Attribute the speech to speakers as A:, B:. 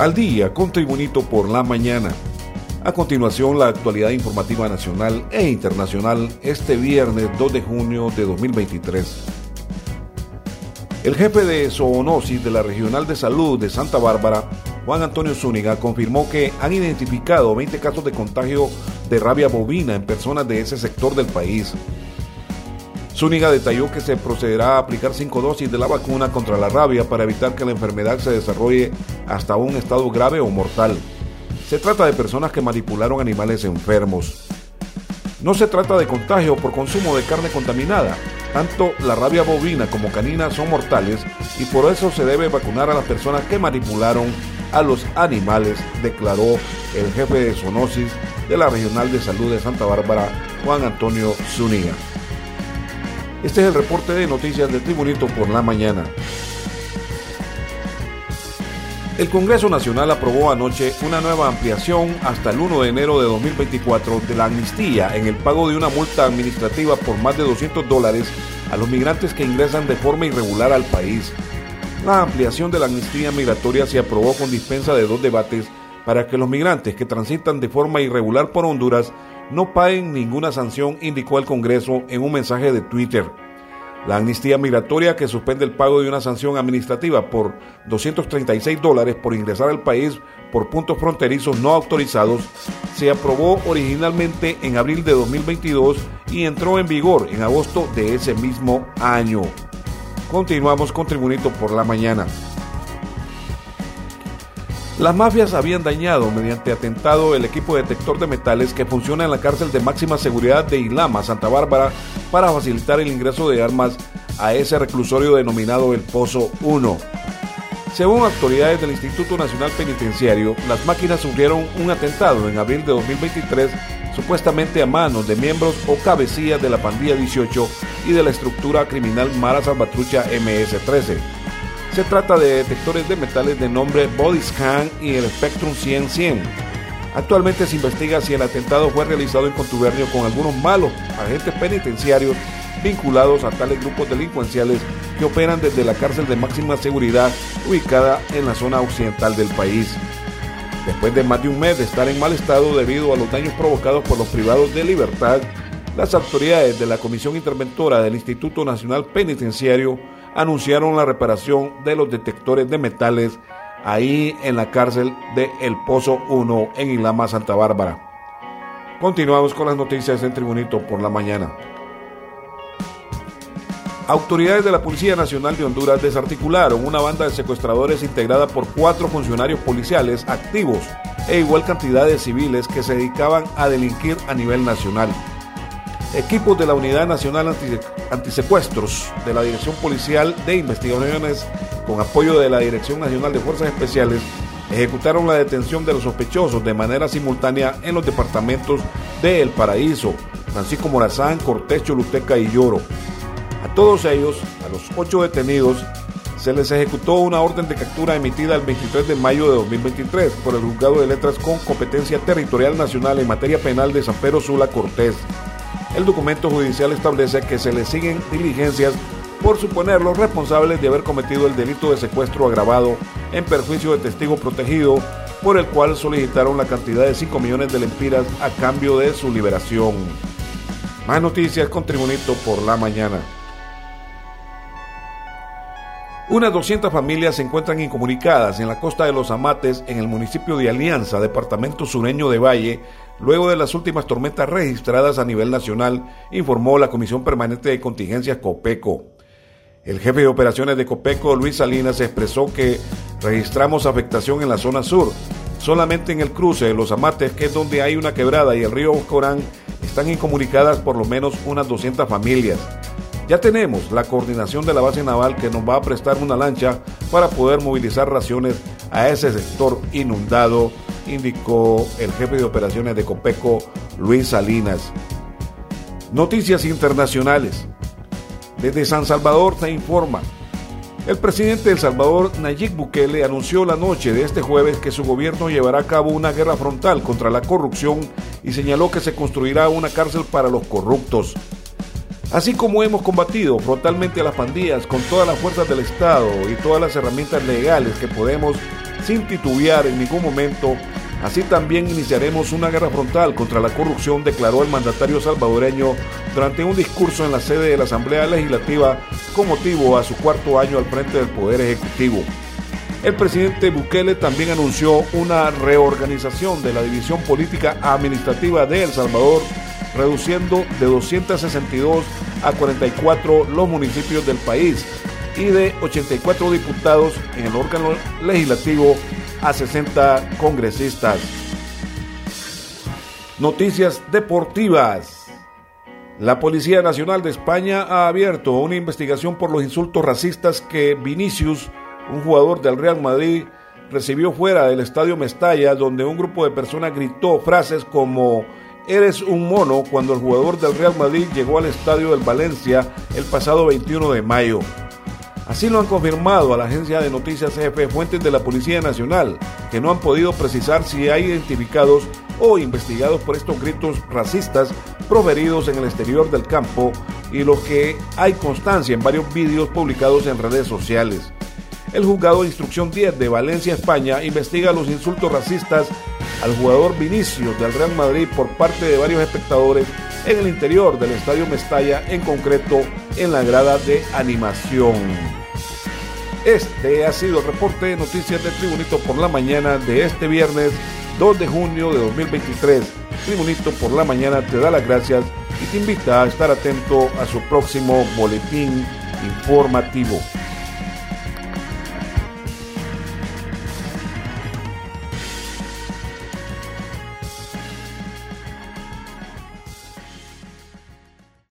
A: al día con Tribunito por la mañana. A continuación, la actualidad informativa nacional e internacional este viernes 2 de junio de 2023. El jefe de zoonosis de la Regional de Salud de Santa Bárbara, Juan Antonio Zúñiga, confirmó que han identificado 20 casos de contagio de rabia bovina en personas de ese sector del país. Zúñiga detalló que se procederá a aplicar cinco dosis de la vacuna contra la rabia para evitar que la enfermedad se desarrolle hasta un estado grave o mortal. Se trata de personas que manipularon animales enfermos. No se trata de contagio por consumo de carne contaminada. Tanto la rabia bovina como canina son mortales y por eso se debe vacunar a las personas que manipularon a los animales, declaró el jefe de zoonosis de la Regional de Salud de Santa Bárbara, Juan Antonio Zúñiga. Este es el reporte de noticias de Tribunito por la mañana. El Congreso Nacional aprobó anoche una nueva ampliación hasta el 1 de enero de 2024 de la amnistía en el pago de una multa administrativa por más de 200 dólares a los migrantes que ingresan de forma irregular al país. La ampliación de la amnistía migratoria se aprobó con dispensa de dos debates para que los migrantes que transitan de forma irregular por Honduras no paguen ninguna sanción, indicó el Congreso en un mensaje de Twitter. La amnistía migratoria que suspende el pago de una sanción administrativa por 236 dólares por ingresar al país por puntos fronterizos no autorizados se aprobó originalmente en abril de 2022 y entró en vigor en agosto de ese mismo año. Continuamos con Tribunito por la mañana. Las mafias habían dañado mediante atentado el equipo detector de metales que funciona en la cárcel de máxima seguridad de Ilama, Santa Bárbara, para facilitar el ingreso de armas a ese reclusorio denominado el Pozo 1. Según autoridades del Instituto Nacional Penitenciario, las máquinas sufrieron un atentado en abril de 2023 supuestamente a manos de miembros o cabecillas de la pandilla 18 y de la estructura criminal Mara Salvatrucha MS-13. Se trata de detectores de metales de nombre Bodyscan y el Spectrum 100-100. Actualmente se investiga si el atentado fue realizado en contubernio con algunos malos agentes penitenciarios vinculados a tales grupos delincuenciales que operan desde la cárcel de máxima seguridad ubicada en la zona occidental del país. Después de más de un mes de estar en mal estado debido a los daños provocados por los privados de libertad, las autoridades de la Comisión Interventora del Instituto Nacional Penitenciario anunciaron la reparación de los detectores de metales ahí en la cárcel de El Pozo 1 en Ilama, Santa Bárbara. Continuamos con las noticias en Tribunito por la mañana. Autoridades de la Policía Nacional de Honduras desarticularon una banda de secuestradores integrada por cuatro funcionarios policiales activos e igual cantidad de civiles que se dedicaban a delinquir a nivel nacional. Equipos de la Unidad Nacional Antisecuestros de la Dirección Policial de Investigaciones, con apoyo de la Dirección Nacional de Fuerzas Especiales, ejecutaron la detención de los sospechosos de manera simultánea en los departamentos de El Paraíso, Francisco Morazán, Cortés, Choluteca y Lloro. A todos ellos, a los ocho detenidos, se les ejecutó una orden de captura emitida el 23 de mayo de 2023 por el Juzgado de Letras con competencia territorial nacional en materia penal de San Pedro Sula Cortés. El documento judicial establece que se les siguen diligencias por suponerlos responsables de haber cometido el delito de secuestro agravado en perjuicio de testigo protegido, por el cual solicitaron la cantidad de 5 millones de lempiras a cambio de su liberación. Más noticias con Tribunito por la mañana. Unas 200 familias se encuentran incomunicadas en la costa de los Amates, en el municipio de Alianza, departamento sureño de Valle, luego de las últimas tormentas registradas a nivel nacional, informó la Comisión Permanente de Contingencias COPECO. El jefe de operaciones de COPECO, Luis Salinas, expresó que registramos afectación en la zona sur. Solamente en el cruce de los Amates, que es donde hay una quebrada, y el río Corán, están incomunicadas por lo menos unas 200 familias. Ya tenemos la coordinación de la base naval que nos va a prestar una lancha para poder movilizar raciones a ese sector inundado, indicó el jefe de operaciones de Copeco, Luis Salinas. Noticias internacionales. Desde San Salvador se informa. El presidente de El Salvador, Nayib Bukele, anunció la noche de este jueves que su gobierno llevará a cabo una guerra frontal contra la corrupción y señaló que se construirá una cárcel para los corruptos. Así como hemos combatido frontalmente a las pandillas con todas las fuerzas del Estado y todas las herramientas legales que podemos, sin titubear en ningún momento. Así también iniciaremos una guerra frontal contra la corrupción, declaró el mandatario salvadoreño durante un discurso en la sede de la Asamblea Legislativa con motivo a su cuarto año al frente del Poder Ejecutivo. El presidente Bukele también anunció una reorganización de la división política administrativa de El Salvador, reduciendo de 262 a 44 los municipios del país y de 84 diputados en el órgano legislativo a 60 congresistas. Noticias deportivas. La Policía Nacional de España ha abierto una investigación por los insultos racistas que Vinicius, un jugador del Real Madrid, recibió fuera del estadio Mestalla, donde un grupo de personas gritó frases como Eres un mono cuando el jugador del Real Madrid llegó al estadio del Valencia el pasado 21 de mayo. Así lo han confirmado a la agencia de noticias CF fuentes de la Policía Nacional, que no han podido precisar si hay identificados o investigados por estos gritos racistas proferidos en el exterior del campo y los que hay constancia en varios vídeos publicados en redes sociales. El juzgado de instrucción 10 de Valencia, España, investiga los insultos racistas al jugador Vinicius del Real Madrid por parte de varios espectadores en el interior del Estadio Mestalla, en concreto en la grada de animación. Este ha sido el reporte de noticias de Tribunito por la mañana de este viernes 2 de junio de 2023. Tribunito por la mañana te da las gracias y te invita a estar atento a su próximo boletín informativo.